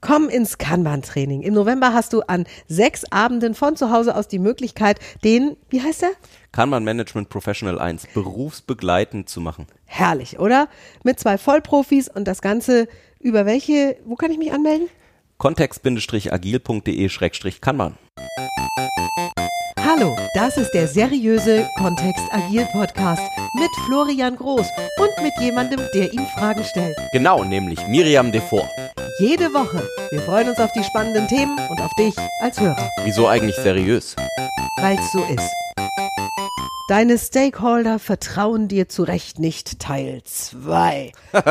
Komm ins Kanban-Training. Im November hast du an sechs Abenden von zu Hause aus die Möglichkeit, den, wie heißt der? Kanban Management Professional 1 berufsbegleitend zu machen. Herrlich, oder? Mit zwei Vollprofis und das Ganze über welche, wo kann ich mich anmelden? kontext-agil.de-kanban. Hallo, das ist der seriöse Kontext Agil Podcast mit Florian Groß und mit jemandem, der ihm Fragen stellt. Genau, nämlich Miriam Devor. Jede Woche. Wir freuen uns auf die spannenden Themen und auf dich als Hörer. Wieso eigentlich seriös? Weil es so ist. Deine Stakeholder vertrauen dir zu Recht nicht. Teil 2.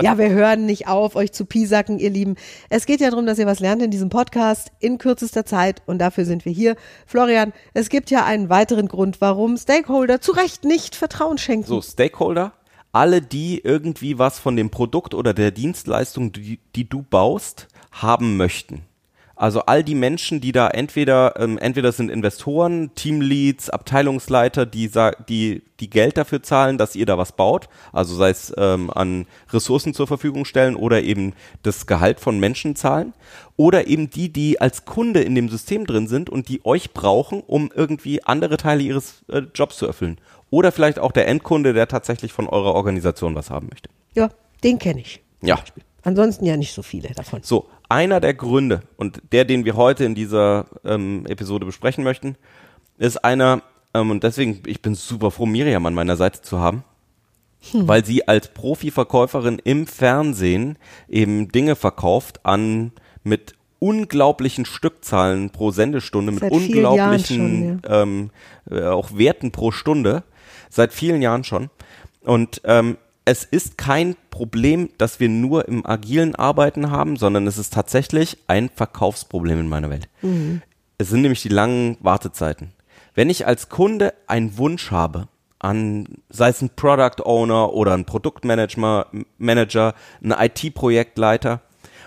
Ja, wir hören nicht auf, euch zu piesacken, ihr Lieben. Es geht ja darum, dass ihr was lernt in diesem Podcast in kürzester Zeit und dafür sind wir hier. Florian, es gibt ja einen weiteren Grund, warum Stakeholder zu Recht nicht Vertrauen schenken. So, Stakeholder, alle, die irgendwie was von dem Produkt oder der Dienstleistung, die, die du baust, haben möchten. Also all die Menschen, die da entweder ähm, entweder sind Investoren, Teamleads, Abteilungsleiter, die die die Geld dafür zahlen, dass ihr da was baut, also sei es ähm, an Ressourcen zur Verfügung stellen oder eben das Gehalt von Menschen zahlen, oder eben die, die als Kunde in dem System drin sind und die euch brauchen, um irgendwie andere Teile ihres äh, Jobs zu erfüllen. Oder vielleicht auch der Endkunde, der tatsächlich von eurer Organisation was haben möchte. Ja, den kenne ich. Ja. Ansonsten ja nicht so viele davon. So, einer der Gründe und der, den wir heute in dieser ähm, Episode besprechen möchten, ist einer, ähm, und deswegen, ich bin super froh, Miriam an meiner Seite zu haben, hm. weil sie als Profiverkäuferin im Fernsehen eben Dinge verkauft an mit unglaublichen Stückzahlen pro Sendestunde, mit unglaublichen schon, ja. ähm, äh, auch Werten pro Stunde, seit vielen Jahren schon. Und ähm, es ist kein Problem, dass wir nur im agilen Arbeiten haben, sondern es ist tatsächlich ein Verkaufsproblem in meiner Welt. Mhm. Es sind nämlich die langen Wartezeiten. Wenn ich als Kunde einen Wunsch habe, an, sei es ein Product Owner oder ein Produktmanager, Manager, ein IT-Projektleiter,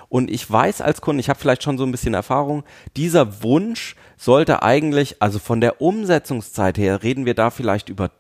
und ich weiß als Kunde, ich habe vielleicht schon so ein bisschen Erfahrung, dieser Wunsch sollte eigentlich, also von der Umsetzungszeit her, reden wir da vielleicht über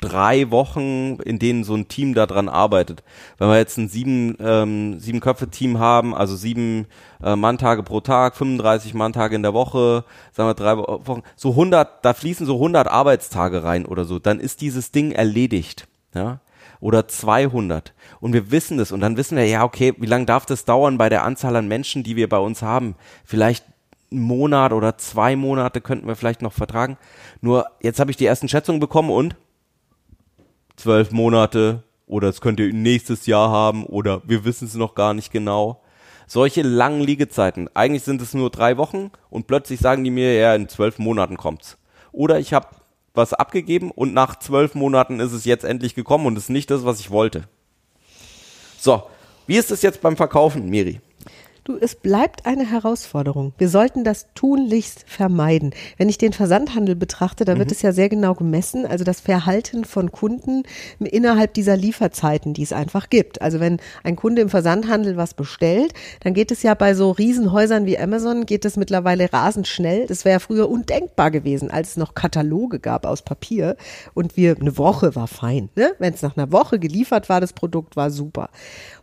drei Wochen, in denen so ein Team daran arbeitet. Wenn wir jetzt ein sieben, ähm, sieben Köpfe Team haben, also sieben äh, Manntage pro Tag, 35 Manntage in der Woche, sagen wir drei Wochen, so 100, da fließen so 100 Arbeitstage rein oder so, dann ist dieses Ding erledigt. Ja? Oder 200. Und wir wissen das. Und dann wissen wir, ja, okay, wie lange darf das dauern bei der Anzahl an Menschen, die wir bei uns haben? Vielleicht einen Monat oder zwei Monate könnten wir vielleicht noch vertragen. Nur jetzt habe ich die ersten Schätzungen bekommen und zwölf Monate oder es könnt ihr nächstes Jahr haben oder wir wissen es noch gar nicht genau. Solche langen Liegezeiten. Eigentlich sind es nur drei Wochen und plötzlich sagen die mir, ja, in zwölf Monaten kommt's. Oder ich habe was abgegeben und nach zwölf Monaten ist es jetzt endlich gekommen und ist nicht das, was ich wollte. So, wie ist es jetzt beim Verkaufen, Miri? Du, es bleibt eine Herausforderung. Wir sollten das tunlichst vermeiden. Wenn ich den Versandhandel betrachte, da wird mhm. es ja sehr genau gemessen, also das Verhalten von Kunden innerhalb dieser Lieferzeiten, die es einfach gibt. Also wenn ein Kunde im Versandhandel was bestellt, dann geht es ja bei so Riesenhäusern wie Amazon, geht es mittlerweile rasend schnell. Das wäre ja früher undenkbar gewesen, als es noch Kataloge gab aus Papier und wir, eine Woche war fein. Ne? Wenn es nach einer Woche geliefert war, das Produkt war super.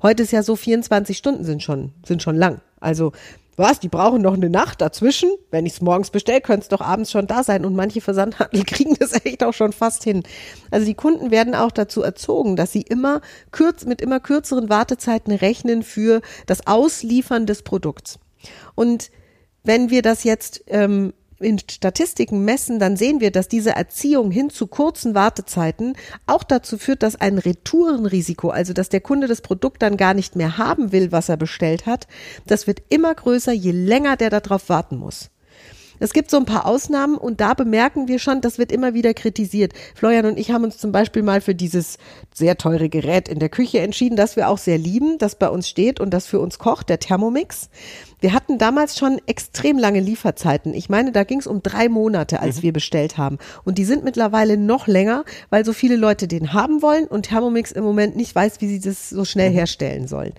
Heute ist ja so 24 Stunden sind schon, sind schon lang. Also, was, die brauchen noch eine Nacht dazwischen? Wenn ich es morgens bestelle, könnte es doch abends schon da sein. Und manche Versandhandel kriegen das echt auch schon fast hin. Also die Kunden werden auch dazu erzogen, dass sie immer kürz, mit immer kürzeren Wartezeiten rechnen für das Ausliefern des Produkts. Und wenn wir das jetzt ähm, in Statistiken messen, dann sehen wir, dass diese Erziehung hin zu kurzen Wartezeiten auch dazu führt, dass ein Retourenrisiko, also dass der Kunde das Produkt dann gar nicht mehr haben will, was er bestellt hat, das wird immer größer, je länger der darauf warten muss. Es gibt so ein paar Ausnahmen und da bemerken wir schon, das wird immer wieder kritisiert. Florian und ich haben uns zum Beispiel mal für dieses sehr teure Gerät in der Küche entschieden, das wir auch sehr lieben, das bei uns steht und das für uns kocht, der Thermomix. Wir hatten damals schon extrem lange Lieferzeiten. Ich meine, da ging es um drei Monate, als mhm. wir bestellt haben. Und die sind mittlerweile noch länger, weil so viele Leute den haben wollen und Thermomix im Moment nicht weiß, wie sie das so schnell mhm. herstellen sollen.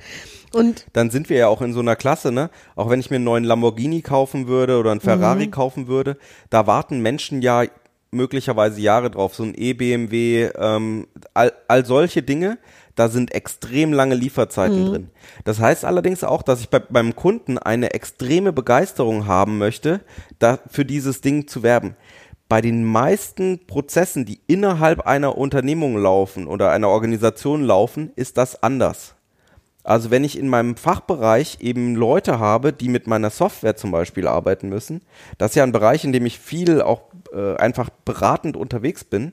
Und dann sind wir ja auch in so einer Klasse, ne? Auch wenn ich mir einen neuen Lamborghini kaufen würde oder einen Ferrari mhm. kaufen würde, da warten Menschen ja möglicherweise Jahre drauf, so ein E-BMW, ähm, all, all solche Dinge, da sind extrem lange Lieferzeiten mhm. drin. Das heißt allerdings auch, dass ich bei, beim Kunden eine extreme Begeisterung haben möchte, da für dieses Ding zu werben. Bei den meisten Prozessen, die innerhalb einer Unternehmung laufen oder einer Organisation laufen, ist das anders. Also wenn ich in meinem Fachbereich eben Leute habe, die mit meiner Software zum Beispiel arbeiten müssen, das ist ja ein Bereich, in dem ich viel auch äh, einfach beratend unterwegs bin,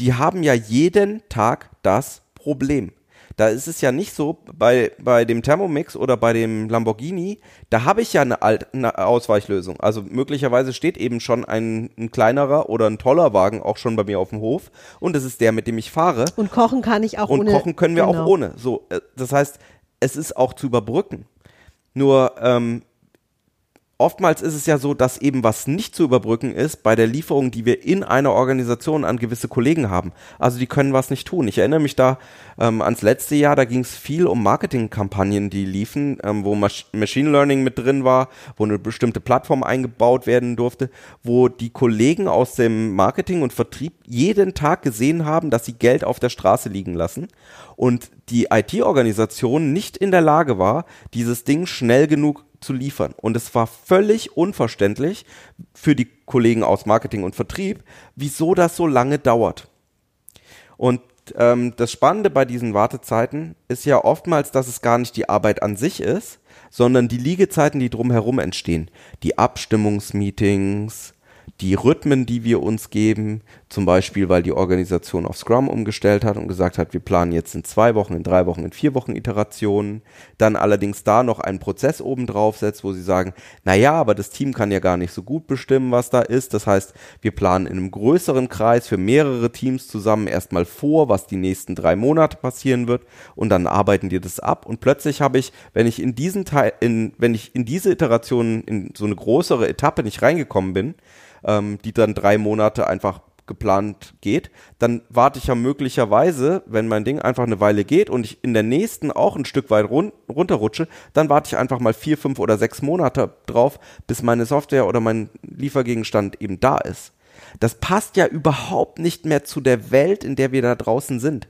die haben ja jeden Tag das Problem. Da ist es ja nicht so, bei, bei dem Thermomix oder bei dem Lamborghini, da habe ich ja eine, Alt, eine Ausweichlösung. Also möglicherweise steht eben schon ein, ein, kleinerer oder ein toller Wagen auch schon bei mir auf dem Hof und das ist der, mit dem ich fahre. Und kochen kann ich auch und ohne. Und kochen können wir genau. auch ohne. So, äh, das heißt, es ist auch zu überbrücken. Nur ähm, oftmals ist es ja so, dass eben was nicht zu überbrücken ist bei der Lieferung, die wir in einer Organisation an gewisse Kollegen haben. Also die können was nicht tun. Ich erinnere mich da ähm, ans letzte Jahr, da ging es viel um Marketingkampagnen, die liefen, ähm, wo Masch Machine Learning mit drin war, wo eine bestimmte Plattform eingebaut werden durfte, wo die Kollegen aus dem Marketing und Vertrieb jeden Tag gesehen haben, dass sie Geld auf der Straße liegen lassen und die IT-Organisation nicht in der Lage war, dieses Ding schnell genug zu liefern. Und es war völlig unverständlich für die Kollegen aus Marketing und Vertrieb, wieso das so lange dauert. Und ähm, das Spannende bei diesen Wartezeiten ist ja oftmals, dass es gar nicht die Arbeit an sich ist, sondern die Liegezeiten, die drumherum entstehen. Die Abstimmungsmeetings, die Rhythmen, die wir uns geben, zum Beispiel, weil die Organisation auf Scrum umgestellt hat und gesagt hat, wir planen jetzt in zwei Wochen, in drei Wochen, in vier Wochen Iterationen, dann allerdings da noch einen Prozess oben drauf setzt, wo sie sagen, na ja, aber das Team kann ja gar nicht so gut bestimmen, was da ist. Das heißt, wir planen in einem größeren Kreis für mehrere Teams zusammen erstmal vor, was die nächsten drei Monate passieren wird. Und dann arbeiten die das ab. Und plötzlich habe ich, wenn ich in diesen Teil, in, wenn ich in diese Iteration in so eine größere Etappe nicht reingekommen bin, ähm, die dann drei Monate einfach geplant geht, dann warte ich ja möglicherweise, wenn mein Ding einfach eine Weile geht und ich in der nächsten auch ein Stück weit run runterrutsche, dann warte ich einfach mal vier, fünf oder sechs Monate drauf, bis meine Software oder mein Liefergegenstand eben da ist. Das passt ja überhaupt nicht mehr zu der Welt, in der wir da draußen sind.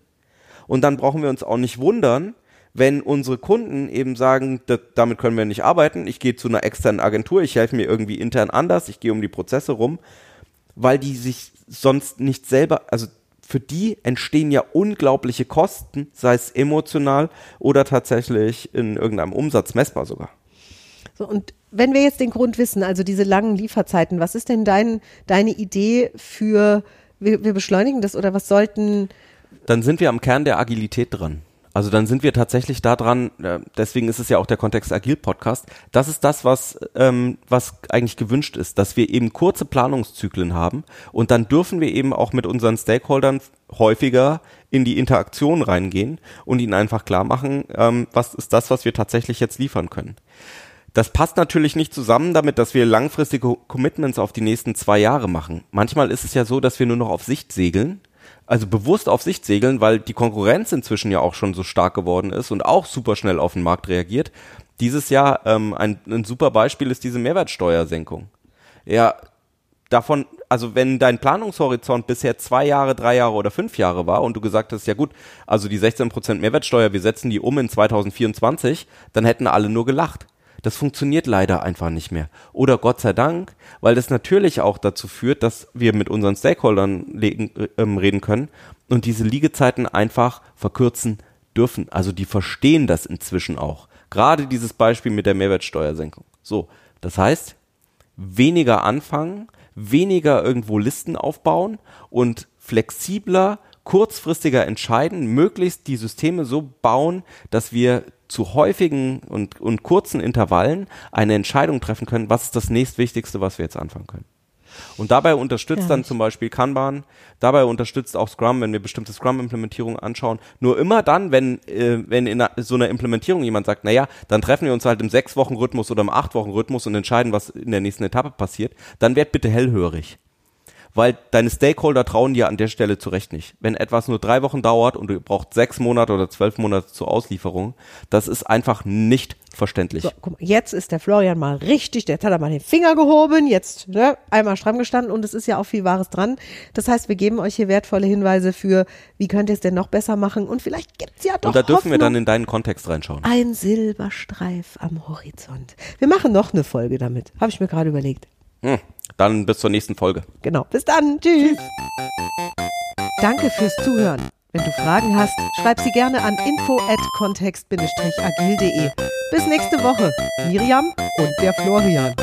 Und dann brauchen wir uns auch nicht wundern, wenn unsere Kunden eben sagen, damit können wir nicht arbeiten, ich gehe zu einer externen Agentur, ich helfe mir irgendwie intern anders, ich gehe um die Prozesse rum, weil die sich sonst nicht selber, also für die entstehen ja unglaubliche Kosten, sei es emotional oder tatsächlich in irgendeinem Umsatz messbar sogar. So, und wenn wir jetzt den Grund wissen, also diese langen Lieferzeiten, was ist denn dein, deine Idee für, wir, wir beschleunigen das oder was sollten. Dann sind wir am Kern der Agilität dran. Also dann sind wir tatsächlich da dran, äh, deswegen ist es ja auch der Kontext Agil Podcast. Das ist das, was, ähm, was eigentlich gewünscht ist, dass wir eben kurze Planungszyklen haben und dann dürfen wir eben auch mit unseren Stakeholdern häufiger in die Interaktion reingehen und ihnen einfach klar machen, ähm, was ist das, was wir tatsächlich jetzt liefern können. Das passt natürlich nicht zusammen damit, dass wir langfristige Commitments auf die nächsten zwei Jahre machen. Manchmal ist es ja so, dass wir nur noch auf Sicht segeln also bewusst auf Sicht segeln, weil die Konkurrenz inzwischen ja auch schon so stark geworden ist und auch super schnell auf den Markt reagiert. Dieses Jahr ähm, ein, ein super Beispiel ist diese Mehrwertsteuersenkung. Ja, davon, also wenn dein Planungshorizont bisher zwei Jahre, drei Jahre oder fünf Jahre war und du gesagt hast, ja gut, also die 16% Mehrwertsteuer, wir setzen die um in 2024, dann hätten alle nur gelacht. Das funktioniert leider einfach nicht mehr. Oder Gott sei Dank, weil das natürlich auch dazu führt, dass wir mit unseren Stakeholdern äh, reden können und diese Liegezeiten einfach verkürzen dürfen. Also die verstehen das inzwischen auch. Gerade dieses Beispiel mit der Mehrwertsteuersenkung. So, das heißt, weniger anfangen, weniger irgendwo Listen aufbauen und flexibler, kurzfristiger entscheiden, möglichst die Systeme so bauen, dass wir zu häufigen und, und kurzen Intervallen eine Entscheidung treffen können, was ist das nächstwichtigste, was wir jetzt anfangen können. Und dabei unterstützt ja. dann zum Beispiel Kanban, dabei unterstützt auch Scrum, wenn wir bestimmte Scrum-Implementierungen anschauen. Nur immer dann, wenn, äh, wenn in so einer Implementierung jemand sagt, naja, dann treffen wir uns halt im Sechs-Wochen-Rhythmus oder im Acht-Wochen-Rhythmus und entscheiden, was in der nächsten Etappe passiert, dann werd bitte hellhörig weil deine Stakeholder trauen dir an der Stelle zu Recht nicht. Wenn etwas nur drei Wochen dauert und du brauchst sechs Monate oder zwölf Monate zur Auslieferung, das ist einfach nicht verständlich. So, guck mal, jetzt ist der Florian mal richtig, jetzt hat er mal den Finger gehoben, jetzt ne, einmal stramm gestanden und es ist ja auch viel Wahres dran. Das heißt, wir geben euch hier wertvolle Hinweise für, wie könnt ihr es denn noch besser machen und vielleicht gibt's ja doch und da dürfen Hoffnung. wir dann in deinen Kontext reinschauen. Ein Silberstreif am Horizont. Wir machen noch eine Folge damit, habe ich mir gerade überlegt. Hm, dann bis zur nächsten Folge. Genau, bis dann, tschüss. Danke fürs Zuhören. Wenn du Fragen hast, schreib sie gerne an info at kontext-agil.de. Bis nächste Woche. Miriam und der Florian.